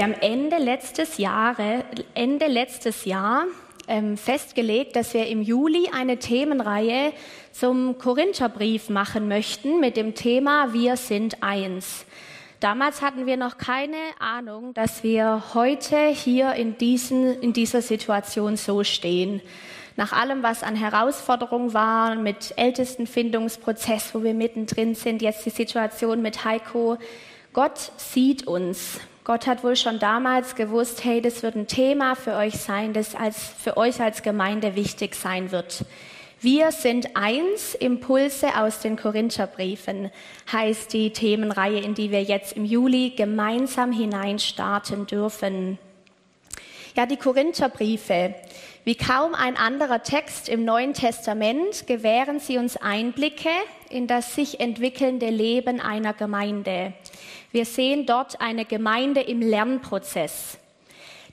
Wir haben Ende letztes Jahre, Ende letztes Jahr ähm, festgelegt, dass wir im Juli eine Themenreihe zum Korintherbrief machen möchten mit dem Thema Wir sind eins. Damals hatten wir noch keine Ahnung, dass wir heute hier in, diesen, in dieser Situation so stehen. Nach allem, was an Herausforderungen war, mit Ältestenfindungsprozess, wo wir mittendrin sind, jetzt die Situation mit Heiko. Gott sieht uns. Gott hat wohl schon damals gewusst, hey, das wird ein Thema für euch sein, das als, für euch als Gemeinde wichtig sein wird. Wir sind eins, Impulse aus den Korintherbriefen, heißt die Themenreihe, in die wir jetzt im Juli gemeinsam hineinstarten dürfen. Ja, die Korintherbriefe. Wie kaum ein anderer Text im Neuen Testament gewähren sie uns Einblicke in das sich entwickelnde Leben einer Gemeinde. Wir sehen dort eine Gemeinde im Lernprozess.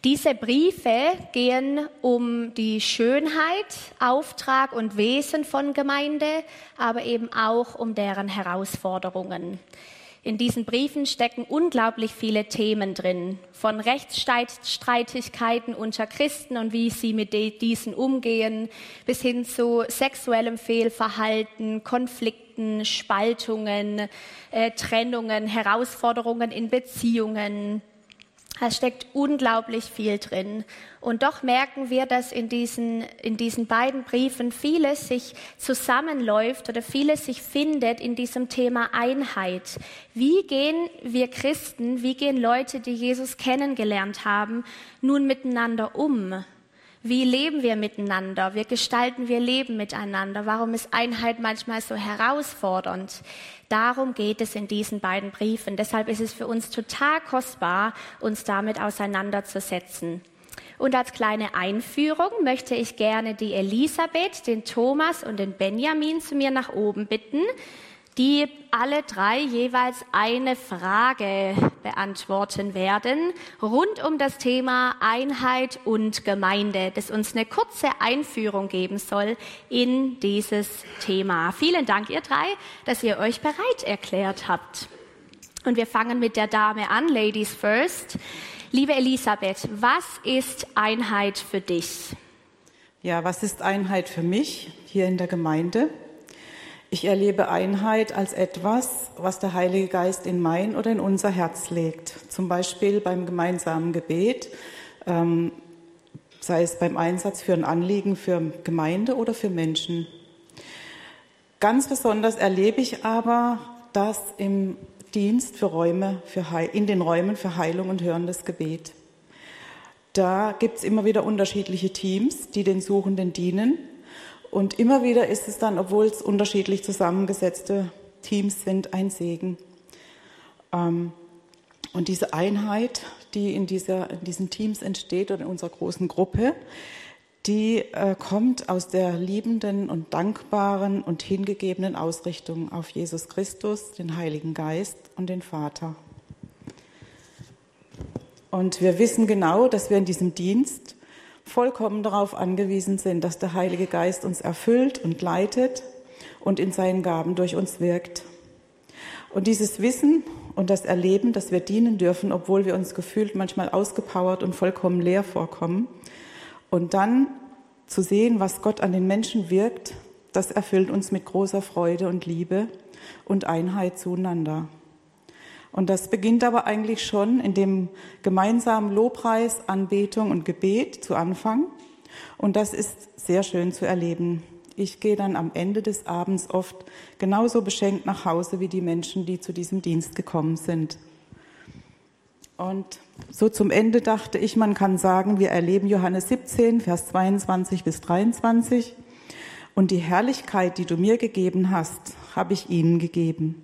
Diese Briefe gehen um die Schönheit, Auftrag und Wesen von Gemeinde, aber eben auch um deren Herausforderungen. In diesen Briefen stecken unglaublich viele Themen drin, von Rechtsstreitigkeiten unter Christen und wie sie mit diesen umgehen, bis hin zu sexuellem Fehlverhalten, Konflikten, Spaltungen, äh, Trennungen, Herausforderungen in Beziehungen. Da steckt unglaublich viel drin. Und doch merken wir, dass in diesen, in diesen beiden Briefen vieles sich zusammenläuft oder vieles sich findet in diesem Thema Einheit. Wie gehen wir Christen, wie gehen Leute, die Jesus kennengelernt haben, nun miteinander um? Wie leben wir miteinander? Wie gestalten wir Leben miteinander? Warum ist Einheit manchmal so herausfordernd? Darum geht es in diesen beiden Briefen. Deshalb ist es für uns total kostbar, uns damit auseinanderzusetzen. Und als kleine Einführung möchte ich gerne die Elisabeth, den Thomas und den Benjamin zu mir nach oben bitten die alle drei jeweils eine Frage beantworten werden rund um das Thema Einheit und Gemeinde, das uns eine kurze Einführung geben soll in dieses Thema. Vielen Dank, ihr drei, dass ihr euch bereit erklärt habt. Und wir fangen mit der Dame an, Ladies First. Liebe Elisabeth, was ist Einheit für dich? Ja, was ist Einheit für mich hier in der Gemeinde? Ich erlebe Einheit als etwas, was der Heilige Geist in mein oder in unser Herz legt. Zum Beispiel beim gemeinsamen Gebet, ähm, sei es beim Einsatz für ein Anliegen für Gemeinde oder für Menschen. Ganz besonders erlebe ich aber das im Dienst für Räume, für Heil, in den Räumen für Heilung und hörendes Gebet. Da gibt es immer wieder unterschiedliche Teams, die den Suchenden dienen und immer wieder ist es dann, obwohl es unterschiedlich zusammengesetzte Teams sind, ein Segen. Ähm, und diese Einheit, die in, dieser, in diesen Teams entsteht oder in unserer großen Gruppe, die äh, kommt aus der liebenden und dankbaren und hingegebenen Ausrichtung auf Jesus Christus, den Heiligen Geist und den Vater. Und wir wissen genau, dass wir in diesem Dienst vollkommen darauf angewiesen sind, dass der Heilige Geist uns erfüllt und leitet und in seinen Gaben durch uns wirkt. Und dieses Wissen und das Erleben, dass wir dienen dürfen, obwohl wir uns gefühlt manchmal ausgepowert und vollkommen leer vorkommen, und dann zu sehen, was Gott an den Menschen wirkt, das erfüllt uns mit großer Freude und Liebe und Einheit zueinander. Und das beginnt aber eigentlich schon in dem gemeinsamen Lobpreis, Anbetung und Gebet zu Anfang. Und das ist sehr schön zu erleben. Ich gehe dann am Ende des Abends oft genauso beschenkt nach Hause wie die Menschen, die zu diesem Dienst gekommen sind. Und so zum Ende dachte ich, man kann sagen, wir erleben Johannes 17, Vers 22 bis 23. Und die Herrlichkeit, die du mir gegeben hast, habe ich ihnen gegeben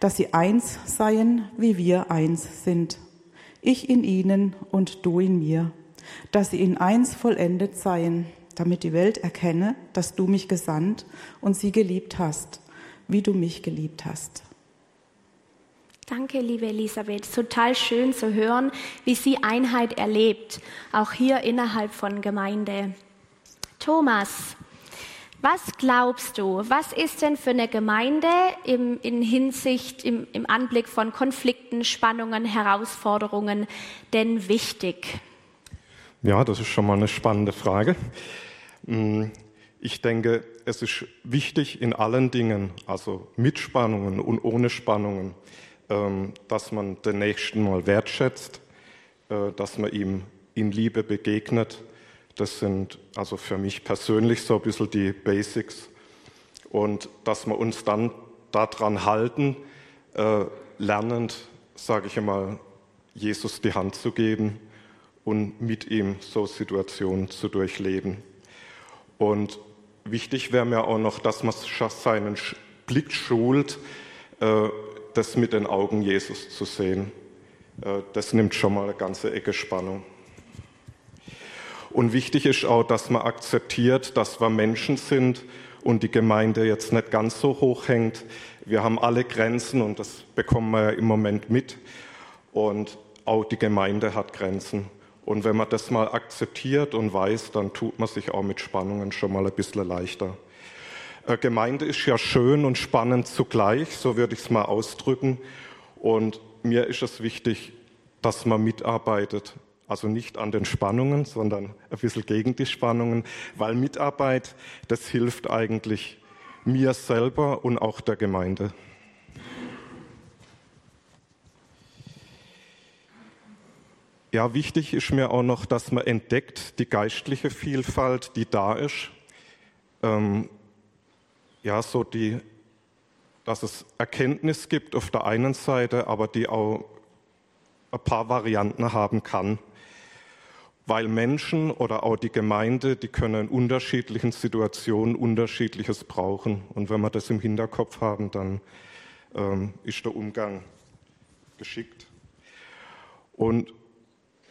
dass sie eins seien, wie wir eins sind. Ich in ihnen und du in mir, dass sie in eins vollendet seien, damit die Welt erkenne, dass du mich gesandt und sie geliebt hast, wie du mich geliebt hast. Danke, liebe Elisabeth. Total schön zu hören, wie sie Einheit erlebt, auch hier innerhalb von Gemeinde. Thomas, Was glaubst du, was ist denn für eine Gemeinde im, in Hinsicht, im, im Anblick von Konflikten, Spannungen, Herausforderungen denn wichtig? Ja, das ist schon mal eine spannende Frage. Hm, ich denke, es ist wichtig in allen Dingen, also mit Spannungen und ohne Spannungen, ähm, dass man den Nächsten mal wertschätzt, äh, dass man ihm in Liebe begegnet. Das sind also für mich persönlich so ein bisschen die Basics. Und dass wir uns dann daran halten, äh, lernend, sage ich einmal, Jesus die Hand zu geben und mit ihm so Situationen zu durchleben. Und wichtig wäre mir auch noch, dass man seinen Blick schult, äh, das mit den Augen Jesus zu sehen. Äh, das nimmt schon mal eine ganze Ecke Spannung. Und wichtig ist auch, dass man akzeptiert, dass wir Menschen sind und die Gemeinde jetzt nicht ganz so hoch hängt. Wir haben alle Grenzen und das bekommen wir ja im Moment mit. Und auch die Gemeinde hat Grenzen. Und wenn man das mal akzeptiert und weiß, dann tut man sich auch mit Spannungen schon mal ein bisschen leichter. Äh, Gemeinde ist ja schön und spannend zugleich, so würde ich es mal ausdrücken. Und mir ist es wichtig, dass man mitarbeitet. Also nicht an den Spannungen, sondern ein bisschen gegen die Spannungen, weil Mitarbeit, das hilft eigentlich mir selber und auch der Gemeinde. Ja, wichtig ist mir auch noch, dass man entdeckt die geistliche Vielfalt, die da ist. Ähm, ja, so die, dass es Erkenntnis gibt auf der einen Seite, aber die auch ein paar Varianten haben kann. Weil Menschen oder auch die Gemeinde, die können in unterschiedlichen Situationen unterschiedliches brauchen. Und wenn wir das im Hinterkopf haben, dann ähm, ist der Umgang geschickt. Und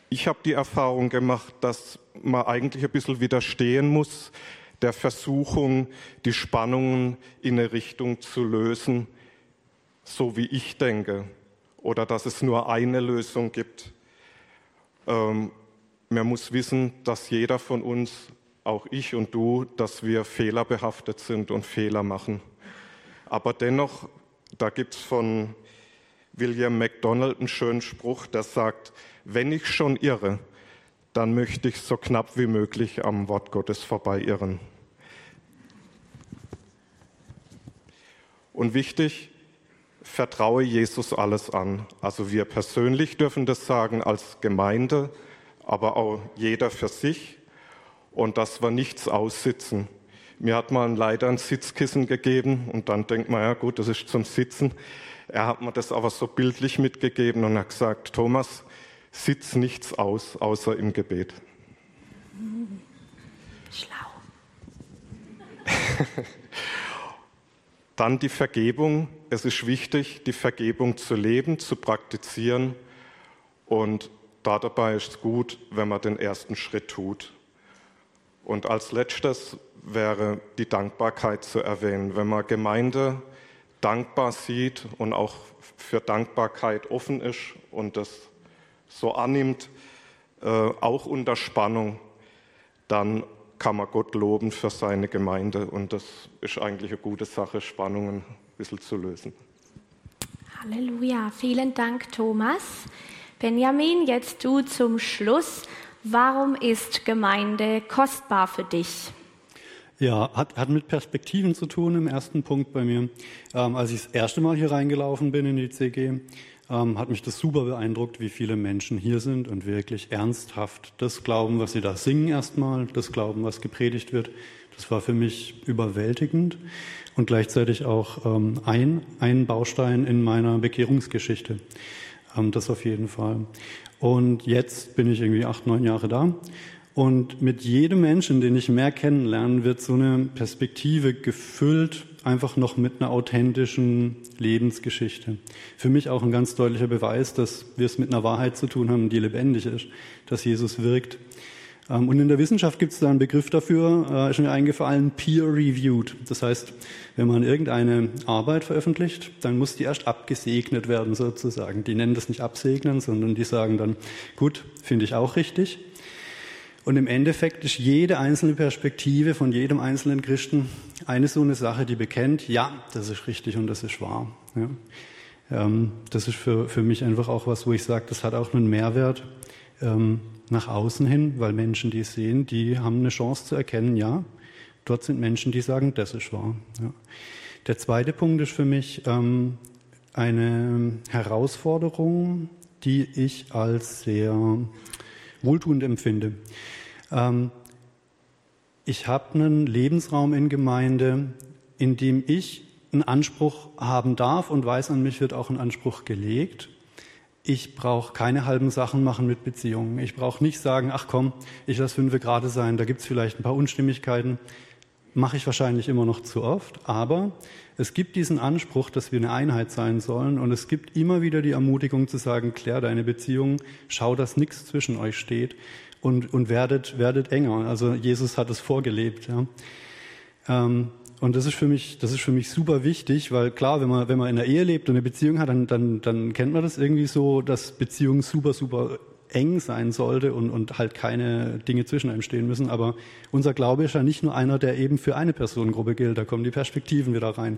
ich habe die Erfahrung gemacht, dass man eigentlich ein bisschen widerstehen muss, der Versuchung, die Spannungen in eine Richtung zu lösen, so wie ich denke, oder dass es nur eine Lösung gibt. Ähm, man muss wissen, dass jeder von uns, auch ich und du, dass wir fehlerbehaftet sind und Fehler machen. Aber dennoch, da gibt es von William MacDonald einen schönen Spruch, der sagt, wenn ich schon irre, dann möchte ich so knapp wie möglich am Wort Gottes vorbeiirren. Und wichtig, vertraue Jesus alles an. Also wir persönlich dürfen das sagen als Gemeinde, aber auch jeder für sich und dass wir nichts aussitzen. Mir hat man leider ein Sitzkissen gegeben und dann denkt man, ja gut, das ist zum Sitzen. Er hat mir das aber so bildlich mitgegeben und hat gesagt, Thomas, sitz nichts aus, außer im Gebet. Schlau. Dann die Vergebung. Es ist wichtig, die Vergebung zu leben, zu praktizieren. Und dabei ist es gut, wenn man den ersten Schritt tut. Und als letztes wäre die Dankbarkeit zu erwähnen. Wenn man Gemeinde dankbar sieht und auch für Dankbarkeit offen ist und das so annimmt, äh, auch unter Spannung, dann kann man Gott loben für seine Gemeinde. Und das ist eigentlich eine gute Sache, Spannungen ein bisschen zu lösen. Halleluja. Vielen Dank, Thomas. Benjamin, jetzt du zum Schluss. Warum ist Gemeinde kostbar für dich? Ja, hat, hat mit Perspektiven zu tun im ersten Punkt bei mir. Ähm, als ich das erste Mal hier reingelaufen bin in die CG, ähm, hat mich das super beeindruckt, wie viele Menschen hier sind und wirklich ernsthaft das glauben, was sie da singen erstmal, das glauben, was gepredigt wird. Das war für mich überwältigend und gleichzeitig auch ähm, ein, ein Baustein in meiner Bekehrungsgeschichte. Das auf jeden Fall. Und jetzt bin ich irgendwie acht, neun Jahre da und mit jedem Menschen, den ich mehr kennenlerne, wird so eine Perspektive gefüllt, einfach noch mit einer authentischen Lebensgeschichte. Für mich auch ein ganz deutlicher Beweis, dass wir es mit einer Wahrheit zu tun haben, die lebendig ist, dass Jesus wirkt. Ähm, und in der Wissenschaft gibt es da einen Begriff dafür, äh, ist mir eingefallen, peer-reviewed. Das heißt, wenn man irgendeine Arbeit veröffentlicht, dann muss die erst abgesegnet werden sozusagen. Die nennen das nicht absegnen, sondern die sagen dann, gut, finde ich auch richtig. Und im Endeffekt ist jede einzelne Perspektive von jedem einzelnen Christen eine so eine Sache, die bekennt, ja, das ist richtig und das ist wahr. Ja. Ähm, das ist für, für mich einfach auch was, wo ich sage, das hat auch einen Mehrwert ähm, nach außen hin, weil Menschen, die es sehen, die haben eine Chance zu erkennen, ja, dort sind Menschen, die sagen, das ist wahr. Ja. Der zweite Punkt ist für mich ähm, eine Herausforderung, die ich als sehr wohltuend empfinde. Ähm, ich habe einen Lebensraum in Gemeinde, in dem ich einen Anspruch haben darf und weiß, an mich wird auch ein Anspruch gelegt. Ich brauche keine halben Sachen machen mit Beziehungen. Ich brauche nicht sagen, ach komm, ich lasse fünf gerade sein, da gibt es vielleicht ein paar Unstimmigkeiten. Mache ich wahrscheinlich immer noch zu oft, aber es gibt diesen Anspruch, dass wir eine Einheit sein sollen und es gibt immer wieder die Ermutigung zu sagen, klär deine Beziehung, schau, dass nichts zwischen euch steht und, und werdet, werdet enger. Also Jesus hat es vorgelebt. Ja. Ähm, und das ist für mich, das ist für mich super wichtig, weil klar, wenn man, wenn man in der Ehe lebt und eine Beziehung hat, dann, dann, dann kennt man das irgendwie so, dass Beziehungen super, super eng sein sollte und, und halt keine Dinge zwischen einem stehen müssen. Aber unser Glaube ist ja nicht nur einer, der eben für eine Personengruppe gilt, da kommen die Perspektiven wieder rein,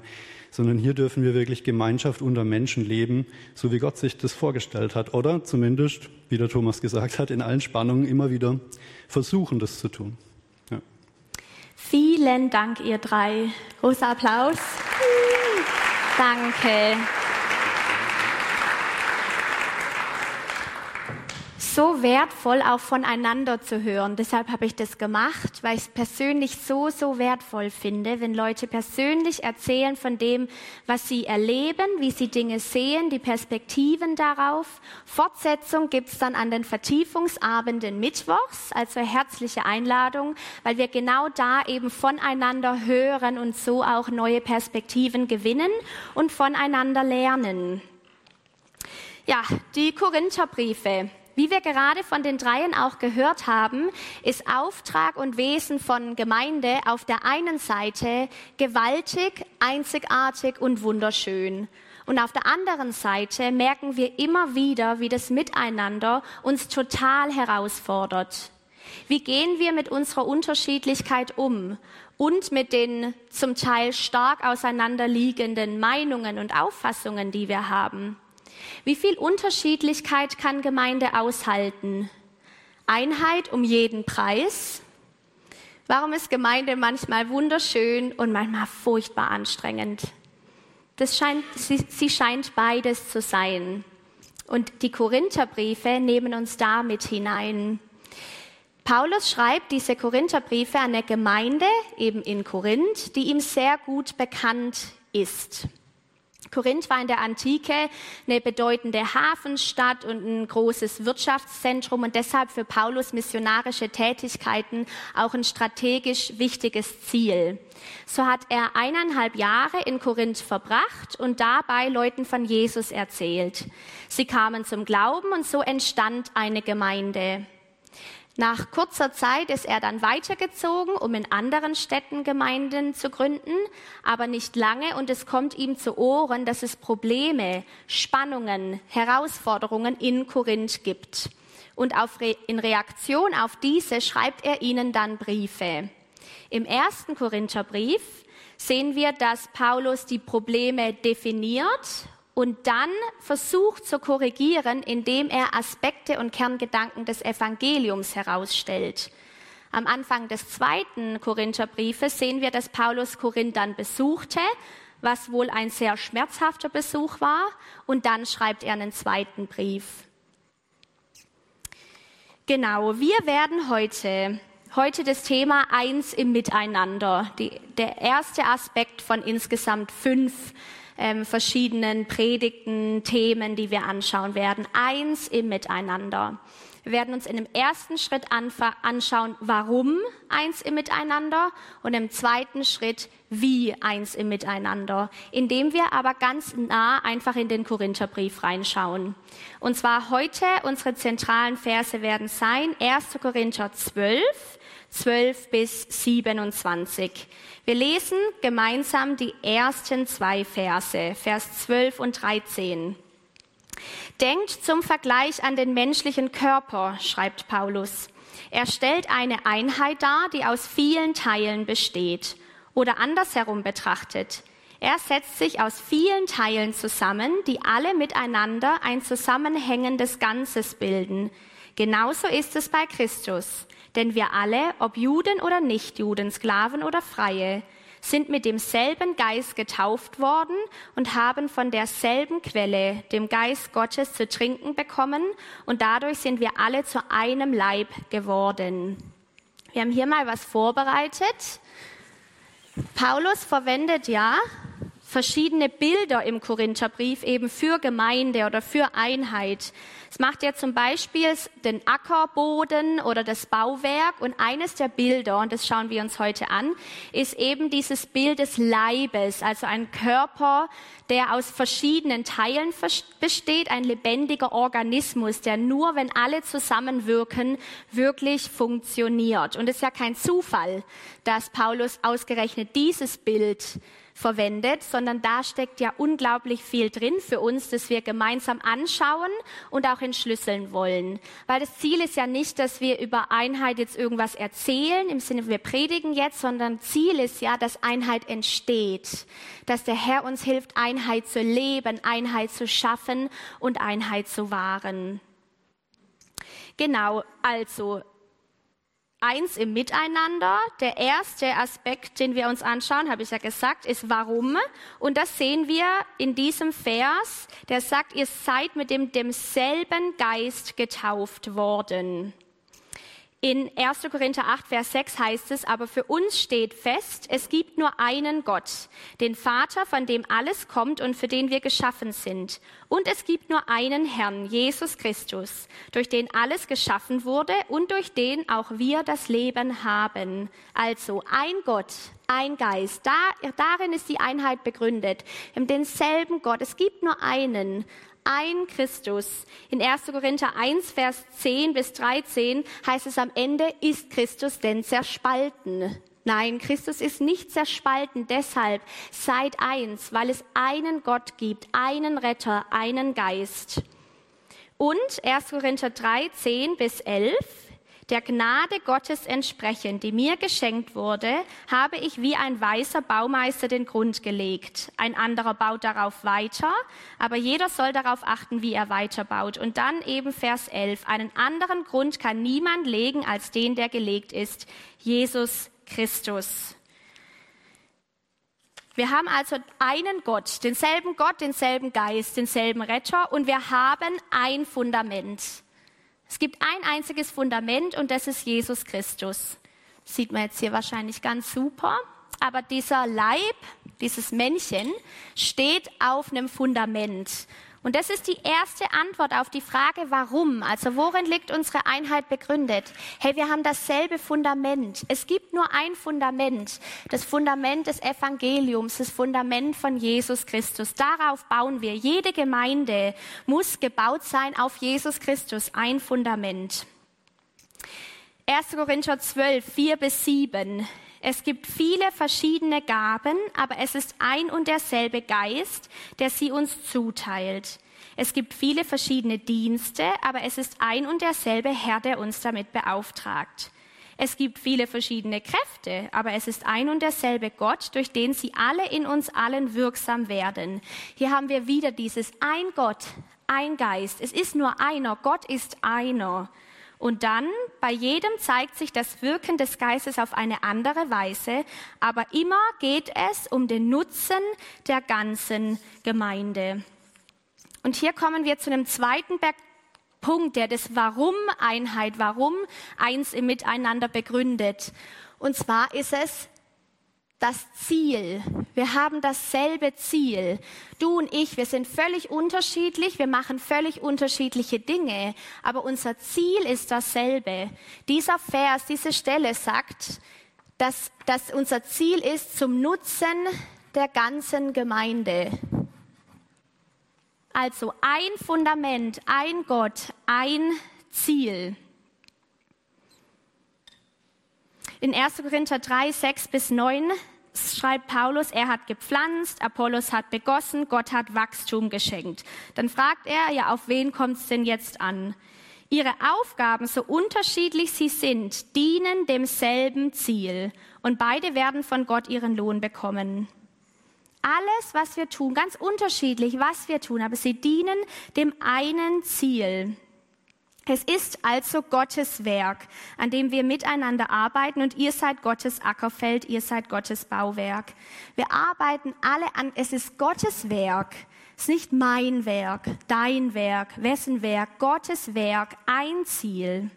sondern hier dürfen wir wirklich Gemeinschaft unter Menschen leben, so wie Gott sich das vorgestellt hat. Oder zumindest, wie der Thomas gesagt hat, in allen Spannungen immer wieder versuchen, das zu tun. Vielen Dank, ihr drei. Großer Applaus. Danke. So wertvoll, auch voneinander zu hören. Deshalb habe ich das gemacht, weil ich es persönlich so, so wertvoll finde, wenn Leute persönlich erzählen von dem, was sie erleben, wie sie Dinge sehen, die Perspektiven darauf. Fortsetzung gibt es dann an den Vertiefungsabenden Mittwochs, also herzliche Einladung, weil wir genau da eben voneinander hören und so auch neue Perspektiven gewinnen und voneinander lernen. Ja, die Korintherbriefe. Wie wir gerade von den Dreien auch gehört haben, ist Auftrag und Wesen von Gemeinde auf der einen Seite gewaltig, einzigartig und wunderschön. Und auf der anderen Seite merken wir immer wieder, wie das Miteinander uns total herausfordert. Wie gehen wir mit unserer Unterschiedlichkeit um und mit den zum Teil stark auseinanderliegenden Meinungen und Auffassungen, die wir haben? Wie viel Unterschiedlichkeit kann Gemeinde aushalten? Einheit um jeden Preis? Warum ist Gemeinde manchmal wunderschön und manchmal furchtbar anstrengend? Das scheint, sie, sie scheint beides zu sein. Und die Korintherbriefe nehmen uns da mit hinein. Paulus schreibt diese Korintherbriefe an eine Gemeinde, eben in Korinth, die ihm sehr gut bekannt ist. Korinth war in der Antike eine bedeutende Hafenstadt und ein großes Wirtschaftszentrum und deshalb für Paulus missionarische Tätigkeiten auch ein strategisch wichtiges Ziel. So hat er eineinhalb Jahre in Korinth verbracht und dabei Leuten von Jesus erzählt. Sie kamen zum Glauben und so entstand eine Gemeinde. Nach kurzer Zeit ist er dann weitergezogen, um in anderen Städten Gemeinden zu gründen, aber nicht lange und es kommt ihm zu Ohren, dass es Probleme, Spannungen, Herausforderungen in Korinth gibt. Und Re in Reaktion auf diese schreibt er ihnen dann Briefe. Im ersten Korintherbrief sehen wir, dass Paulus die Probleme definiert und dann versucht zu korrigieren, indem er Aspekte und Kerngedanken des Evangeliums herausstellt. Am Anfang des zweiten Korintherbriefes sehen wir, dass Paulus Korinth dann besuchte, was wohl ein sehr schmerzhafter Besuch war, und dann schreibt er einen zweiten Brief. Genau, wir werden heute heute das Thema eins im Miteinander, die, der erste Aspekt von insgesamt fünf ähm, verschiedenen Predigten, Themen, die wir anschauen werden. Eins im Miteinander. Wir werden uns in dem ersten Schritt anschauen, warum eins im Miteinander und im zweiten Schritt, wie eins im Miteinander, indem wir aber ganz nah einfach in den Korintherbrief reinschauen. Und zwar heute unsere zentralen Verse werden sein 1. Korinther 12, 12 bis 27. Wir lesen gemeinsam die ersten zwei Verse, Vers 12 und 13. Denkt zum Vergleich an den menschlichen Körper, schreibt Paulus. Er stellt eine Einheit dar, die aus vielen Teilen besteht. Oder andersherum betrachtet, er setzt sich aus vielen Teilen zusammen, die alle miteinander ein zusammenhängendes Ganzes bilden. Genauso ist es bei Christus. Denn wir alle, ob Juden oder Nichtjuden, Sklaven oder Freie, sind mit demselben Geist getauft worden und haben von derselben Quelle, dem Geist Gottes, zu trinken bekommen und dadurch sind wir alle zu einem Leib geworden. Wir haben hier mal was vorbereitet. Paulus verwendet ja verschiedene Bilder im Korintherbrief eben für Gemeinde oder für Einheit. Es macht ja zum Beispiel den Ackerboden oder das Bauwerk und eines der Bilder, und das schauen wir uns heute an, ist eben dieses Bild des Leibes, also ein Körper, der aus verschiedenen Teilen besteht, ein lebendiger Organismus, der nur, wenn alle zusammenwirken, wirklich funktioniert. Und es ist ja kein Zufall, dass Paulus ausgerechnet dieses Bild verwendet, sondern da steckt ja unglaublich viel drin für uns, das wir gemeinsam anschauen und auch entschlüsseln wollen. Weil das Ziel ist ja nicht, dass wir über Einheit jetzt irgendwas erzählen, im Sinne, wir predigen jetzt, sondern Ziel ist ja, dass Einheit entsteht, dass der Herr uns hilft, Einheit zu leben, Einheit zu schaffen und Einheit zu wahren. Genau, also eins im Miteinander. Der erste Aspekt, den wir uns anschauen, habe ich ja gesagt, ist warum. Und das sehen wir in diesem Vers, der sagt, ihr seid mit dem demselben Geist getauft worden. In 1. Korinther 8, Vers 6 heißt es, aber für uns steht fest, es gibt nur einen Gott, den Vater, von dem alles kommt und für den wir geschaffen sind. Und es gibt nur einen Herrn, Jesus Christus, durch den alles geschaffen wurde und durch den auch wir das Leben haben. Also ein Gott, ein Geist. Da, darin ist die Einheit begründet. Haben denselben Gott. Es gibt nur einen ein Christus. In 1. Korinther 1, Vers 10 bis 13 heißt es am Ende, ist Christus denn zerspalten? Nein, Christus ist nicht zerspalten. Deshalb seid eins, weil es einen Gott gibt, einen Retter, einen Geist. Und 1. Korinther 3, 10 bis 11 der Gnade Gottes entsprechend, die mir geschenkt wurde, habe ich wie ein weißer Baumeister den Grund gelegt. Ein anderer baut darauf weiter, aber jeder soll darauf achten, wie er weiterbaut. Und dann eben Vers 11. Einen anderen Grund kann niemand legen als den, der gelegt ist. Jesus Christus. Wir haben also einen Gott, denselben Gott, denselben Geist, denselben Retter und wir haben ein Fundament. Es gibt ein einziges Fundament und das ist Jesus Christus. sieht man jetzt hier wahrscheinlich ganz super. Aber dieser Leib, dieses Männchen, steht auf einem Fundament. Und das ist die erste Antwort auf die Frage, warum. Also worin liegt unsere Einheit begründet? Hey, wir haben dasselbe Fundament. Es gibt nur ein Fundament. Das Fundament des Evangeliums, das Fundament von Jesus Christus. Darauf bauen wir. Jede Gemeinde muss gebaut sein auf Jesus Christus. Ein Fundament. 1. Korinther 12, 4 bis 7. Es gibt viele verschiedene Gaben, aber es ist ein und derselbe Geist, der sie uns zuteilt. Es gibt viele verschiedene Dienste, aber es ist ein und derselbe Herr, der uns damit beauftragt. Es gibt viele verschiedene Kräfte, aber es ist ein und derselbe Gott, durch den sie alle in uns allen wirksam werden. Hier haben wir wieder dieses ein Gott, ein Geist. Es ist nur einer. Gott ist einer. Und dann, bei jedem zeigt sich das Wirken des Geistes auf eine andere Weise, aber immer geht es um den Nutzen der ganzen Gemeinde. Und hier kommen wir zu einem zweiten Punkt, der das Warum Einheit, Warum eins im Miteinander begründet. Und zwar ist es das Ziel. Wir haben dasselbe Ziel. Du und ich, wir sind völlig unterschiedlich, wir machen völlig unterschiedliche Dinge, aber unser Ziel ist dasselbe. Dieser Vers, diese Stelle sagt, dass, dass unser Ziel ist zum Nutzen der ganzen Gemeinde. Also ein Fundament, ein Gott, ein Ziel. In 1. Korinther 3, 6 bis 9 schreibt Paulus, er hat gepflanzt, Apollos hat begossen, Gott hat Wachstum geschenkt. Dann fragt er, ja, auf wen kommt es denn jetzt an? Ihre Aufgaben, so unterschiedlich sie sind, dienen demselben Ziel und beide werden von Gott ihren Lohn bekommen. Alles, was wir tun, ganz unterschiedlich, was wir tun, aber sie dienen dem einen Ziel. Es ist also Gottes Werk, an dem wir miteinander arbeiten und ihr seid Gottes Ackerfeld, ihr seid Gottes Bauwerk. Wir arbeiten alle an, es ist Gottes Werk. Es ist nicht mein Werk, dein Werk, wessen Werk, Gottes Werk, ein Ziel.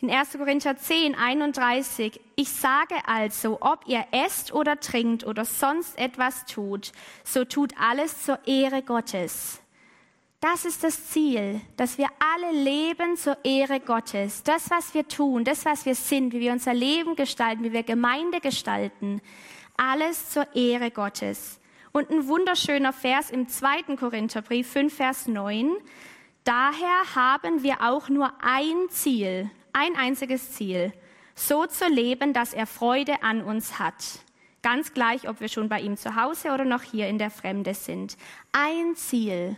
In 1. Korinther 10, 31, ich sage also, ob ihr esst oder trinkt oder sonst etwas tut, so tut alles zur Ehre Gottes. Das ist das Ziel, dass wir alle leben zur Ehre Gottes. Das, was wir tun, das, was wir sind, wie wir unser Leben gestalten, wie wir Gemeinde gestalten, alles zur Ehre Gottes. Und ein wunderschöner Vers im zweiten Korintherbrief 5, Vers 9. Daher haben wir auch nur ein Ziel, ein einziges Ziel, so zu leben, dass er Freude an uns hat. Ganz gleich, ob wir schon bei ihm zu Hause oder noch hier in der Fremde sind. Ein Ziel,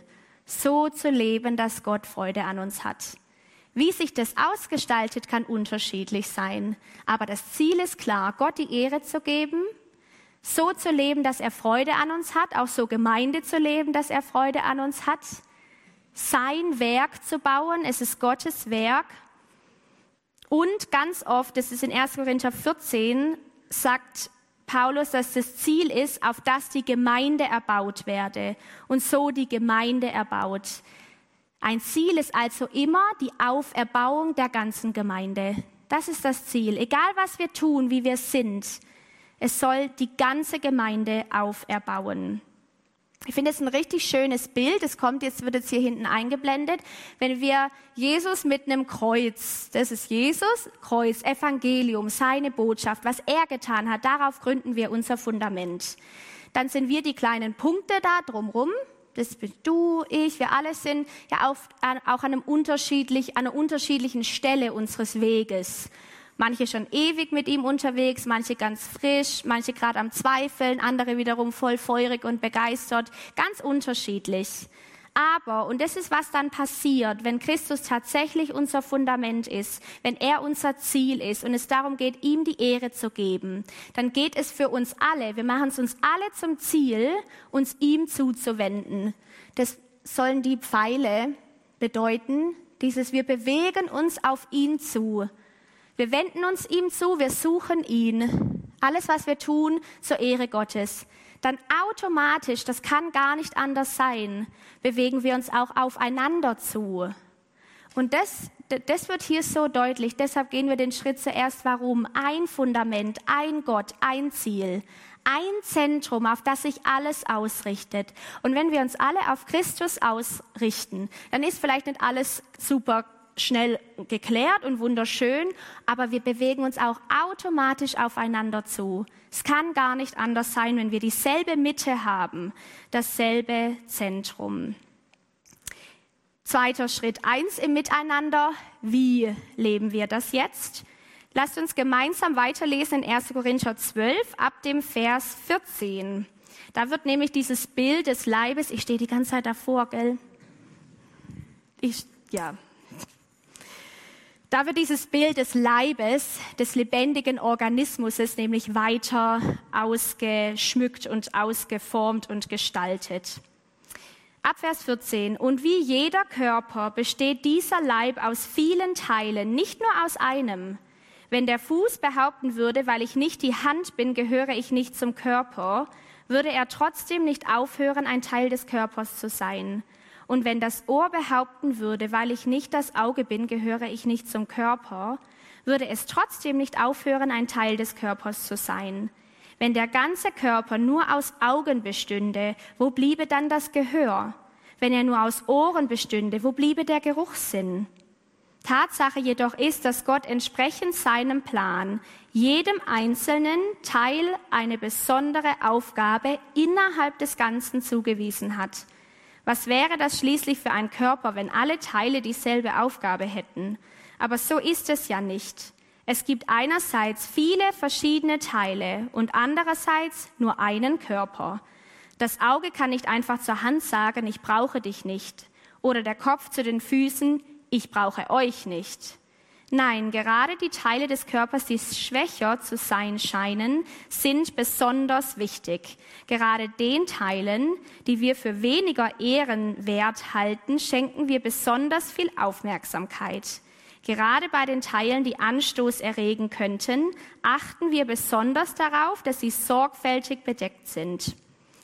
so zu leben, dass Gott Freude an uns hat. Wie sich das ausgestaltet, kann unterschiedlich sein. Aber das Ziel ist klar, Gott die Ehre zu geben, so zu leben, dass er Freude an uns hat, auch so Gemeinde zu leben, dass er Freude an uns hat, sein Werk zu bauen, es ist Gottes Werk. Und ganz oft, das ist in 1. Korinther 14, sagt Paulus, dass das Ziel ist, auf das die Gemeinde erbaut werde und so die Gemeinde erbaut. Ein Ziel ist also immer die Auferbauung der ganzen Gemeinde. Das ist das Ziel. Egal was wir tun, wie wir sind, es soll die ganze Gemeinde auferbauen. Ich finde es ein richtig schönes Bild. Es kommt jetzt, wird jetzt hier hinten eingeblendet. Wenn wir Jesus mit einem Kreuz, das ist Jesus, Kreuz, Evangelium, seine Botschaft, was er getan hat, darauf gründen wir unser Fundament. Dann sind wir die kleinen Punkte da drumrum. Das bist du, ich, wir alle sind ja auch an einem unterschiedlich, an einer unterschiedlichen Stelle unseres Weges. Manche schon ewig mit ihm unterwegs, manche ganz frisch, manche gerade am Zweifeln, andere wiederum voll feurig und begeistert, ganz unterschiedlich. Aber, und das ist, was dann passiert, wenn Christus tatsächlich unser Fundament ist, wenn er unser Ziel ist und es darum geht, ihm die Ehre zu geben, dann geht es für uns alle, wir machen es uns alle zum Ziel, uns ihm zuzuwenden. Das sollen die Pfeile bedeuten, dieses, wir bewegen uns auf ihn zu. Wir wenden uns ihm zu, wir suchen ihn. Alles, was wir tun, zur Ehre Gottes. Dann automatisch, das kann gar nicht anders sein, bewegen wir uns auch aufeinander zu. Und das, das wird hier so deutlich. Deshalb gehen wir den Schritt zuerst. Warum? Ein Fundament, ein Gott, ein Ziel, ein Zentrum, auf das sich alles ausrichtet. Und wenn wir uns alle auf Christus ausrichten, dann ist vielleicht nicht alles super schnell geklärt und wunderschön, aber wir bewegen uns auch automatisch aufeinander zu. Es kann gar nicht anders sein, wenn wir dieselbe Mitte haben, dasselbe Zentrum. Zweiter Schritt eins im Miteinander. Wie leben wir das jetzt? Lasst uns gemeinsam weiterlesen in 1. Korinther 12 ab dem Vers 14. Da wird nämlich dieses Bild des Leibes, ich stehe die ganze Zeit davor, gell? Ich, ja, da wird dieses Bild des Leibes, des lebendigen Organismus, nämlich weiter ausgeschmückt und ausgeformt und gestaltet. Ab Vers 14. Und wie jeder Körper besteht dieser Leib aus vielen Teilen, nicht nur aus einem. Wenn der Fuß behaupten würde, weil ich nicht die Hand bin, gehöre ich nicht zum Körper, würde er trotzdem nicht aufhören, ein Teil des Körpers zu sein. Und wenn das Ohr behaupten würde, weil ich nicht das Auge bin, gehöre ich nicht zum Körper, würde es trotzdem nicht aufhören, ein Teil des Körpers zu sein. Wenn der ganze Körper nur aus Augen bestünde, wo bliebe dann das Gehör? Wenn er nur aus Ohren bestünde, wo bliebe der Geruchssinn? Tatsache jedoch ist, dass Gott entsprechend seinem Plan jedem einzelnen Teil eine besondere Aufgabe innerhalb des Ganzen zugewiesen hat. Was wäre das schließlich für ein Körper, wenn alle Teile dieselbe Aufgabe hätten? Aber so ist es ja nicht. Es gibt einerseits viele verschiedene Teile und andererseits nur einen Körper. Das Auge kann nicht einfach zur Hand sagen, ich brauche dich nicht. Oder der Kopf zu den Füßen, ich brauche euch nicht. Nein, gerade die Teile des Körpers, die schwächer zu sein scheinen, sind besonders wichtig. Gerade den Teilen, die wir für weniger ehrenwert halten, schenken wir besonders viel Aufmerksamkeit. Gerade bei den Teilen, die Anstoß erregen könnten, achten wir besonders darauf, dass sie sorgfältig bedeckt sind.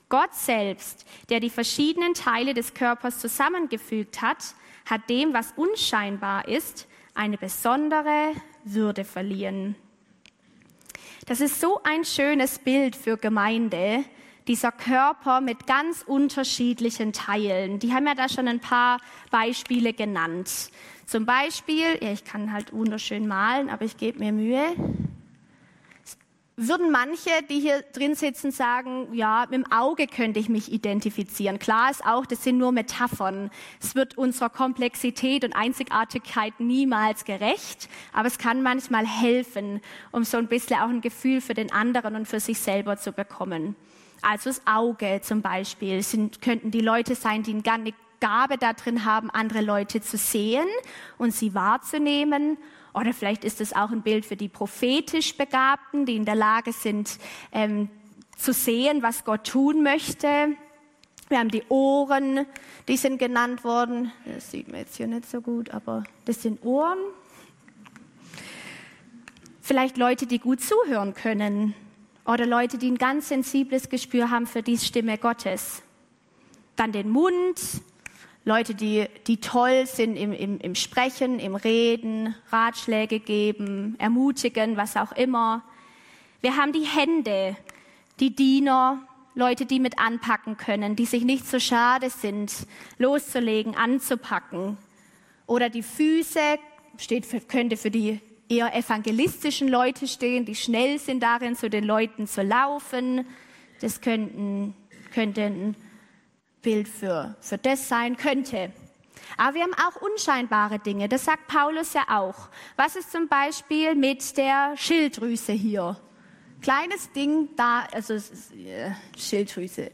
Gott selbst, der die verschiedenen Teile des Körpers zusammengefügt hat, hat dem, was unscheinbar ist, eine besondere Würde verliehen. Das ist so ein schönes Bild für Gemeinde, dieser Körper mit ganz unterschiedlichen Teilen. Die haben ja da schon ein paar Beispiele genannt. Zum Beispiel, ja, ich kann halt wunderschön malen, aber ich gebe mir Mühe würden manche, die hier drin sitzen, sagen, ja, mit dem Auge könnte ich mich identifizieren. Klar ist auch, das sind nur Metaphern. Es wird unserer Komplexität und Einzigartigkeit niemals gerecht, aber es kann manchmal helfen, um so ein bisschen auch ein Gefühl für den anderen und für sich selber zu bekommen. Also das Auge zum Beispiel sind, könnten die Leute sein, die eine Gabe darin haben, andere Leute zu sehen und sie wahrzunehmen oder vielleicht ist es auch ein Bild für die prophetisch Begabten, die in der Lage sind, ähm, zu sehen, was Gott tun möchte. Wir haben die Ohren, die sind genannt worden. Das sieht man jetzt hier nicht so gut, aber das sind Ohren. Vielleicht Leute, die gut zuhören können. Oder Leute, die ein ganz sensibles Gespür haben für die Stimme Gottes. Dann den Mund, Leute, die, die toll sind im, im, im Sprechen, im Reden, Ratschläge geben, ermutigen, was auch immer. Wir haben die Hände, die Diener, Leute, die mit anpacken können, die sich nicht so schade sind, loszulegen, anzupacken. Oder die Füße, steht für, könnte für die eher evangelistischen Leute stehen, die schnell sind darin, zu den Leuten zu laufen. Das könnten, könnten Bild für, für das sein könnte. Aber wir haben auch unscheinbare Dinge, das sagt Paulus ja auch. Was ist zum Beispiel mit der Schilddrüse hier? Kleines Ding da, also äh, Schilddrüse.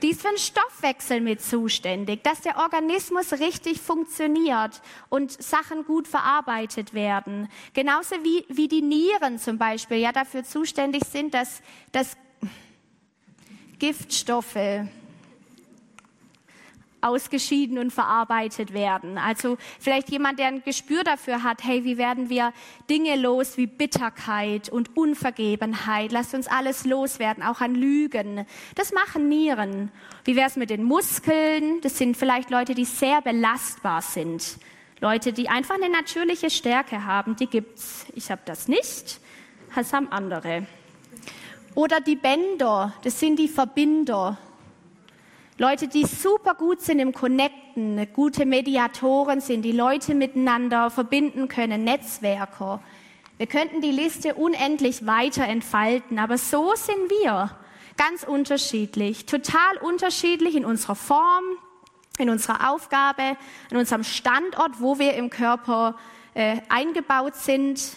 Die ist für den Stoffwechsel mit zuständig, dass der Organismus richtig funktioniert und Sachen gut verarbeitet werden. Genauso wie, wie die Nieren zum Beispiel ja dafür zuständig sind, dass, dass Giftstoffe ausgeschieden und verarbeitet werden. Also vielleicht jemand, der ein Gespür dafür hat, hey, wie werden wir Dinge los wie Bitterkeit und Unvergebenheit? Lasst uns alles loswerden, auch an Lügen. Das machen Nieren. Wie wäre es mit den Muskeln? Das sind vielleicht Leute, die sehr belastbar sind. Leute, die einfach eine natürliche Stärke haben, die gibt's. Ich habe das nicht, das haben andere. Oder die Bänder, das sind die Verbinder. Leute, die super gut sind im Connecten, gute Mediatoren sind, die Leute miteinander verbinden können, Netzwerker. Wir könnten die Liste unendlich weiter entfalten, aber so sind wir. Ganz unterschiedlich, total unterschiedlich in unserer Form, in unserer Aufgabe, in unserem Standort, wo wir im Körper äh, eingebaut sind,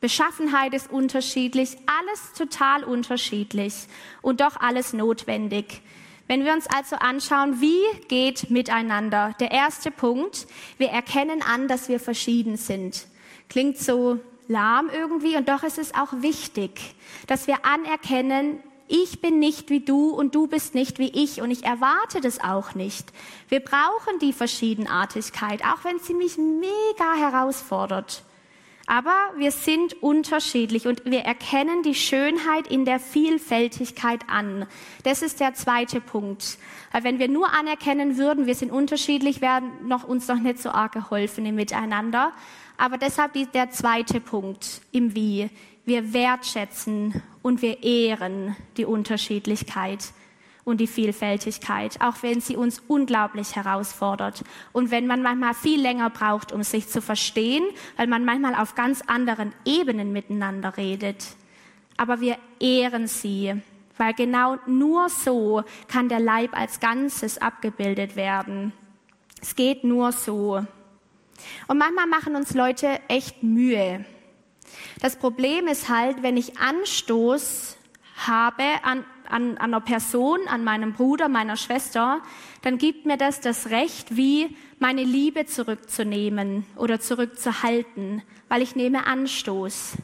Beschaffenheit ist unterschiedlich, alles total unterschiedlich und doch alles notwendig. Wenn wir uns also anschauen, wie geht miteinander? Der erste Punkt, wir erkennen an, dass wir verschieden sind. Klingt so lahm irgendwie und doch ist es auch wichtig, dass wir anerkennen, ich bin nicht wie du und du bist nicht wie ich und ich erwarte das auch nicht. Wir brauchen die Verschiedenartigkeit, auch wenn sie mich mega herausfordert. Aber wir sind unterschiedlich und wir erkennen die Schönheit in der Vielfältigkeit an. Das ist der zweite Punkt. Weil wenn wir nur anerkennen würden, wir sind unterschiedlich, wäre noch, uns noch nicht so arg geholfen im Miteinander. Aber deshalb der zweite Punkt im Wie. Wir wertschätzen und wir ehren die Unterschiedlichkeit und die Vielfältigkeit, auch wenn sie uns unglaublich herausfordert und wenn man manchmal viel länger braucht, um sich zu verstehen, weil man manchmal auf ganz anderen Ebenen miteinander redet. Aber wir ehren sie, weil genau nur so kann der Leib als Ganzes abgebildet werden. Es geht nur so. Und manchmal machen uns Leute echt Mühe. Das Problem ist halt, wenn ich Anstoß habe an an, einer Person, an meinem Bruder, meiner Schwester, dann gibt mir das das Recht, wie meine Liebe zurückzunehmen oder zurückzuhalten, weil ich nehme Anstoß.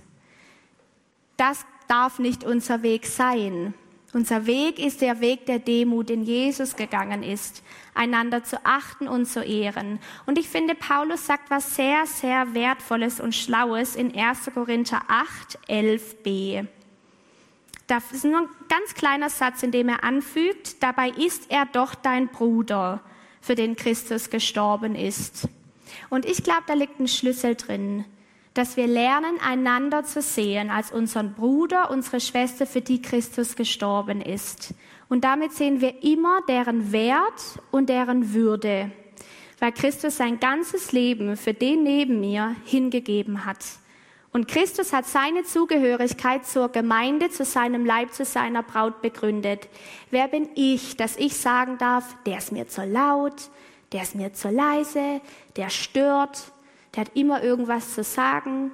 Das darf nicht unser Weg sein. Unser Weg ist der Weg der Demut, den Jesus gegangen ist, einander zu achten und zu ehren. Und ich finde, Paulus sagt was sehr, sehr Wertvolles und Schlaues in 1. Korinther 8, 11b. Das ist nur ein ganz kleiner Satz, in dem er anfügt, dabei ist er doch dein Bruder, für den Christus gestorben ist. Und ich glaube, da liegt ein Schlüssel drin dass wir lernen, einander zu sehen als unseren Bruder, unsere Schwester, für die Christus gestorben ist. Und damit sehen wir immer deren Wert und deren Würde, weil Christus sein ganzes Leben für den neben mir hingegeben hat. Und Christus hat seine Zugehörigkeit zur Gemeinde, zu seinem Leib, zu seiner Braut begründet. Wer bin ich, dass ich sagen darf, der ist mir zu laut, der ist mir zu leise, der stört, der hat immer irgendwas zu sagen.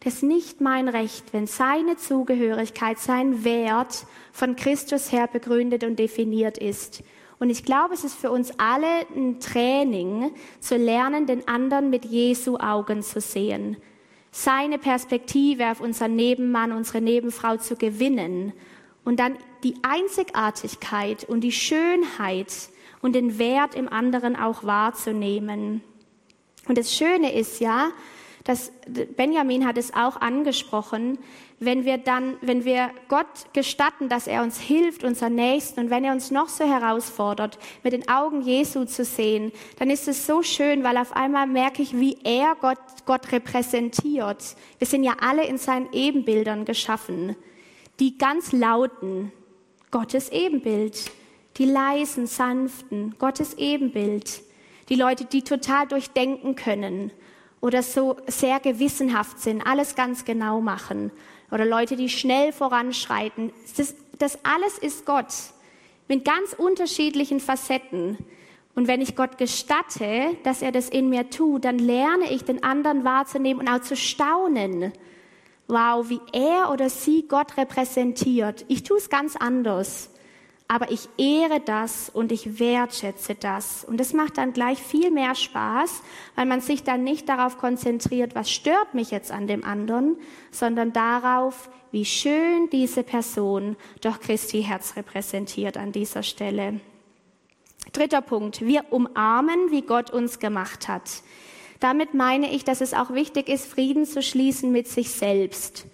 Das ist nicht mein Recht, wenn seine Zugehörigkeit, sein Wert von Christus her begründet und definiert ist. Und ich glaube, es ist für uns alle ein Training, zu lernen, den anderen mit Jesu Augen zu sehen. Seine Perspektive auf unseren Nebenmann, unsere Nebenfrau zu gewinnen und dann die Einzigartigkeit und die Schönheit und den Wert im anderen auch wahrzunehmen. Und das Schöne ist ja, dass Benjamin hat es auch angesprochen, wenn wir dann, wenn wir Gott gestatten, dass er uns hilft, unser Nächsten, und wenn er uns noch so herausfordert, mit den Augen Jesu zu sehen, dann ist es so schön, weil auf einmal merke ich, wie er Gott, Gott repräsentiert. Wir sind ja alle in seinen Ebenbildern geschaffen. Die ganz lauten, Gottes Ebenbild. Die leisen, sanften, Gottes Ebenbild die Leute, die total durchdenken können oder so sehr gewissenhaft sind, alles ganz genau machen oder Leute, die schnell voranschreiten. Das, das alles ist Gott mit ganz unterschiedlichen Facetten. Und wenn ich Gott gestatte, dass er das in mir tut, dann lerne ich den anderen wahrzunehmen und auch zu staunen. Wow, wie er oder sie Gott repräsentiert. Ich tue es ganz anders aber ich ehre das und ich wertschätze das. Und das macht dann gleich viel mehr Spaß, weil man sich dann nicht darauf konzentriert, was stört mich jetzt an dem anderen, sondern darauf, wie schön diese Person doch Christi Herz repräsentiert an dieser Stelle. Dritter Punkt. Wir umarmen, wie Gott uns gemacht hat. Damit meine ich, dass es auch wichtig ist, Frieden zu schließen mit sich selbst.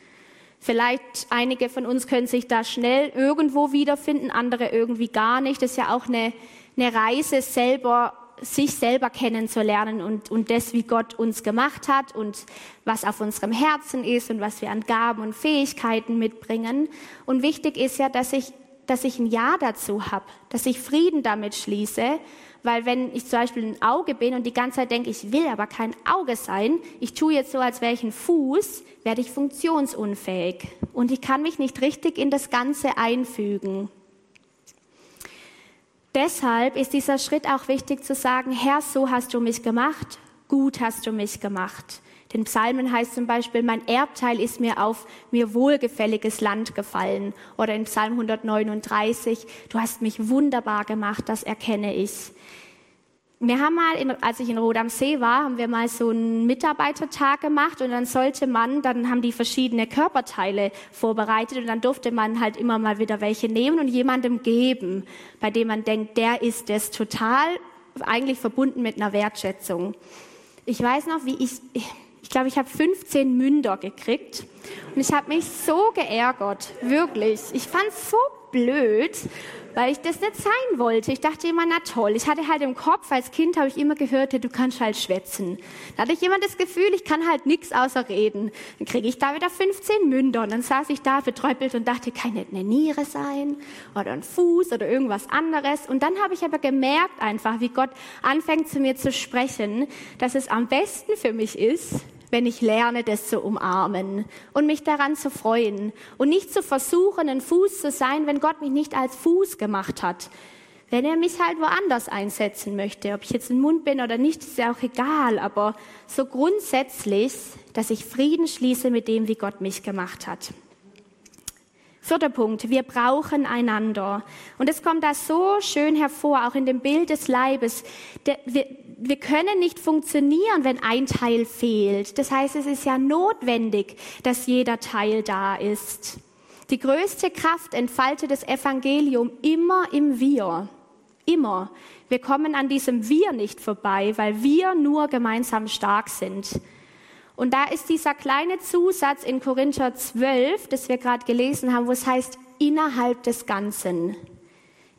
Vielleicht einige von uns können sich da schnell irgendwo wiederfinden, andere irgendwie gar nicht. Das ist ja auch eine, eine Reise, selber, sich selber kennenzulernen und, und das, wie Gott uns gemacht hat und was auf unserem Herzen ist und was wir an Gaben und Fähigkeiten mitbringen. Und wichtig ist ja, dass ich, dass ich ein Ja dazu habe, dass ich Frieden damit schließe weil wenn ich zum Beispiel ein Auge bin und die ganze Zeit denke, ich will aber kein Auge sein, ich tue jetzt so, als wäre ich ein Fuß, werde ich funktionsunfähig und ich kann mich nicht richtig in das Ganze einfügen. Deshalb ist dieser Schritt auch wichtig zu sagen, Herr, so hast du mich gemacht, gut hast du mich gemacht. Den Psalmen heißt zum Beispiel, mein Erbteil ist mir auf mir wohlgefälliges Land gefallen. Oder in Psalm 139, du hast mich wunderbar gemacht, das erkenne ich. Wir haben mal, in, als ich in Rot am See war, haben wir mal so einen Mitarbeitertag gemacht und dann sollte man, dann haben die verschiedene Körperteile vorbereitet und dann durfte man halt immer mal wieder welche nehmen und jemandem geben, bei dem man denkt, der ist es total eigentlich verbunden mit einer Wertschätzung. Ich weiß noch, wie ich, ich glaube, ich habe 15 Münder gekriegt und ich habe mich so geärgert, wirklich. Ich fand es so blöd, weil ich das nicht sein wollte. Ich dachte immer, na toll. Ich hatte halt im Kopf, als Kind habe ich immer gehört, du kannst halt schwätzen. Da hatte ich immer das Gefühl, ich kann halt nichts außer reden. Dann kriege ich da wieder 15 Münder und dann saß ich da betröppelt und dachte, kann nicht eine Niere sein oder ein Fuß oder irgendwas anderes. Und dann habe ich aber gemerkt einfach, wie Gott anfängt zu mir zu sprechen, dass es am besten für mich ist, wenn ich lerne, das zu umarmen und mich daran zu freuen und nicht zu versuchen, ein Fuß zu sein, wenn Gott mich nicht als Fuß gemacht hat. Wenn er mich halt woanders einsetzen möchte, ob ich jetzt ein Mund bin oder nicht, ist ja auch egal, aber so grundsätzlich, dass ich Frieden schließe mit dem, wie Gott mich gemacht hat. Vierter Punkt, wir brauchen einander. Und es kommt da so schön hervor, auch in dem Bild des Leibes. wir, wir können nicht funktionieren, wenn ein Teil fehlt. Das heißt, es ist ja notwendig, dass jeder Teil da ist. Die größte Kraft entfaltet das Evangelium immer im Wir. Immer. Wir kommen an diesem Wir nicht vorbei, weil wir nur gemeinsam stark sind. Und da ist dieser kleine Zusatz in Korinther 12, das wir gerade gelesen haben, wo es heißt, innerhalb des Ganzen.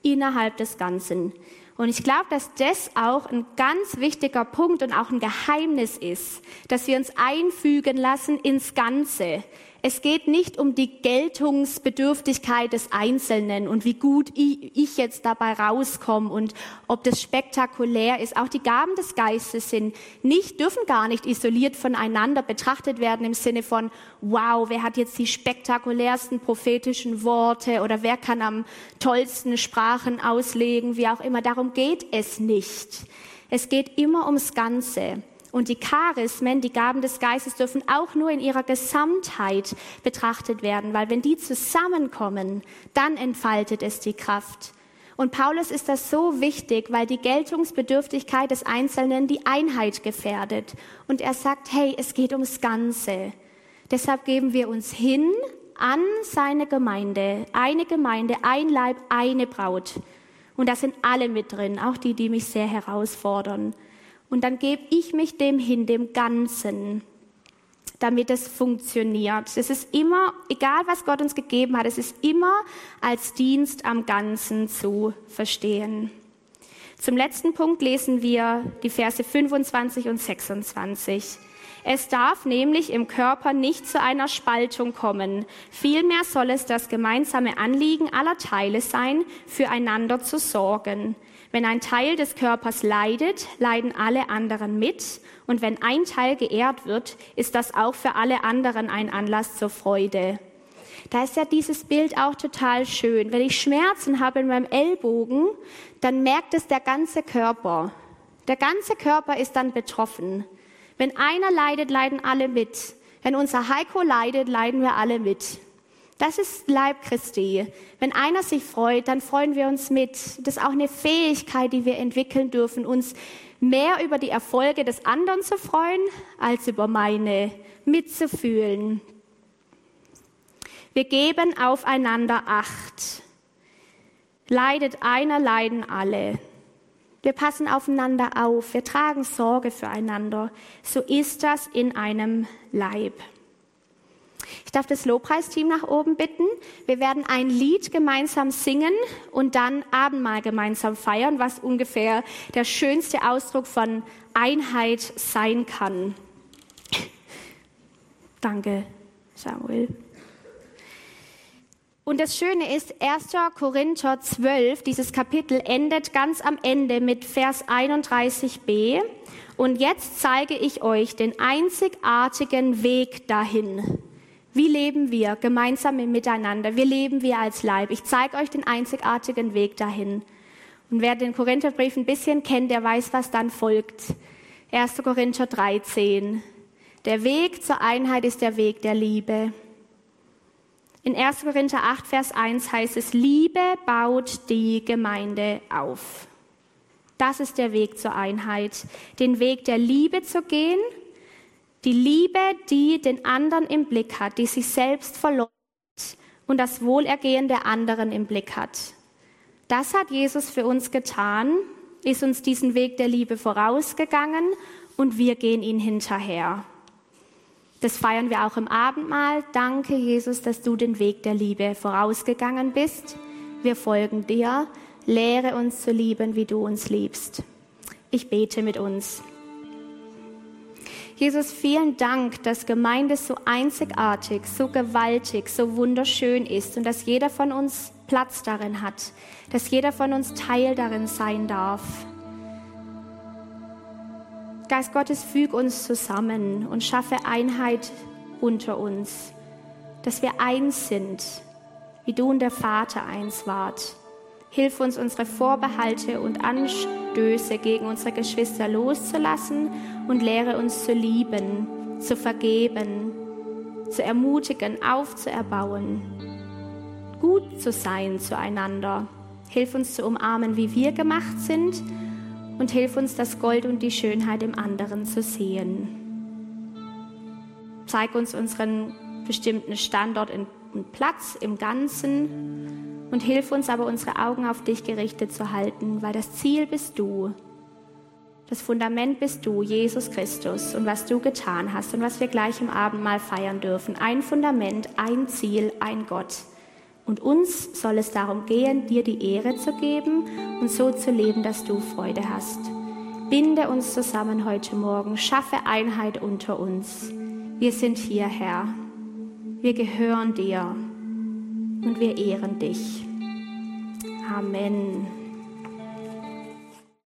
Innerhalb des Ganzen. Und ich glaube, dass das auch ein ganz wichtiger Punkt und auch ein Geheimnis ist, dass wir uns einfügen lassen ins Ganze. Es geht nicht um die Geltungsbedürftigkeit des Einzelnen und wie gut ich jetzt dabei rauskomme und ob das spektakulär ist. Auch die Gaben des Geistes sind nicht, dürfen gar nicht isoliert voneinander betrachtet werden im Sinne von, wow, wer hat jetzt die spektakulärsten prophetischen Worte oder wer kann am tollsten Sprachen auslegen, wie auch immer. Darum geht es nicht. Es geht immer ums Ganze. Und die Charismen, die Gaben des Geistes, dürfen auch nur in ihrer Gesamtheit betrachtet werden, weil wenn die zusammenkommen, dann entfaltet es die Kraft. Und Paulus ist das so wichtig, weil die Geltungsbedürftigkeit des Einzelnen die Einheit gefährdet. Und er sagt, hey, es geht ums Ganze. Deshalb geben wir uns hin an seine Gemeinde. Eine Gemeinde, ein Leib, eine Braut. Und da sind alle mit drin, auch die, die mich sehr herausfordern. Und dann gebe ich mich dem hin, dem Ganzen, damit es funktioniert. Es ist immer, egal was Gott uns gegeben hat, es ist immer als Dienst am Ganzen zu verstehen. Zum letzten Punkt lesen wir die Verse 25 und 26. Es darf nämlich im Körper nicht zu einer Spaltung kommen. Vielmehr soll es das gemeinsame Anliegen aller Teile sein, füreinander zu sorgen. Wenn ein Teil des Körpers leidet, leiden alle anderen mit. Und wenn ein Teil geehrt wird, ist das auch für alle anderen ein Anlass zur Freude. Da ist ja dieses Bild auch total schön. Wenn ich Schmerzen habe in meinem Ellbogen, dann merkt es der ganze Körper. Der ganze Körper ist dann betroffen. Wenn einer leidet, leiden alle mit. Wenn unser Heiko leidet, leiden wir alle mit. Das ist Leib Christi. Wenn einer sich freut, dann freuen wir uns mit. Das ist auch eine Fähigkeit, die wir entwickeln dürfen, uns mehr über die Erfolge des anderen zu freuen, als über meine mitzufühlen. Wir geben aufeinander Acht. Leidet einer, leiden alle. Wir passen aufeinander auf. Wir tragen Sorge füreinander. So ist das in einem Leib. Ich darf das Lobpreisteam nach oben bitten. Wir werden ein Lied gemeinsam singen und dann Abendmahl gemeinsam feiern, was ungefähr der schönste Ausdruck von Einheit sein kann. Danke, Samuel. Und das Schöne ist, 1. Korinther 12, dieses Kapitel endet ganz am Ende mit Vers 31b. Und jetzt zeige ich euch den einzigartigen Weg dahin. Wie leben wir gemeinsam miteinander? Wie leben wir als Leib? Ich zeige euch den einzigartigen Weg dahin. Und wer den Korintherbrief ein bisschen kennt, der weiß, was dann folgt. 1. Korinther 13. Der Weg zur Einheit ist der Weg der Liebe. In 1. Korinther 8, Vers 1 heißt es, Liebe baut die Gemeinde auf. Das ist der Weg zur Einheit. Den Weg der Liebe zu gehen die Liebe, die den anderen im Blick hat, die sich selbst verleugnet und das Wohlergehen der anderen im Blick hat. Das hat Jesus für uns getan, ist uns diesen Weg der Liebe vorausgegangen und wir gehen ihn hinterher. Das feiern wir auch im Abendmahl. Danke, Jesus, dass du den Weg der Liebe vorausgegangen bist. Wir folgen dir. Lehre uns zu lieben, wie du uns liebst. Ich bete mit uns. Jesus, vielen Dank, dass Gemeinde so einzigartig, so gewaltig, so wunderschön ist und dass jeder von uns Platz darin hat, dass jeder von uns Teil darin sein darf. Geist Gottes, füg uns zusammen und schaffe Einheit unter uns, dass wir eins sind, wie du und der Vater eins wart. Hilf uns, unsere Vorbehalte und Anstöße gegen unsere Geschwister loszulassen und lehre uns zu lieben, zu vergeben, zu ermutigen, aufzuerbauen. gut zu sein zueinander. Hilf uns zu umarmen, wie wir gemacht sind und hilf uns, das Gold und die Schönheit im anderen zu sehen. Zeig uns unseren bestimmten Standort und Platz im Ganzen und hilf uns aber, unsere Augen auf dich gerichtet zu halten, weil das Ziel bist du. Das Fundament bist du, Jesus Christus, und was du getan hast und was wir gleich im Abendmahl feiern dürfen. Ein Fundament, ein Ziel, ein Gott. Und uns soll es darum gehen, dir die Ehre zu geben und so zu leben, dass du Freude hast. Binde uns zusammen heute Morgen, schaffe Einheit unter uns. Wir sind hier, Herr. Wir gehören dir und wir ehren dich. Amen.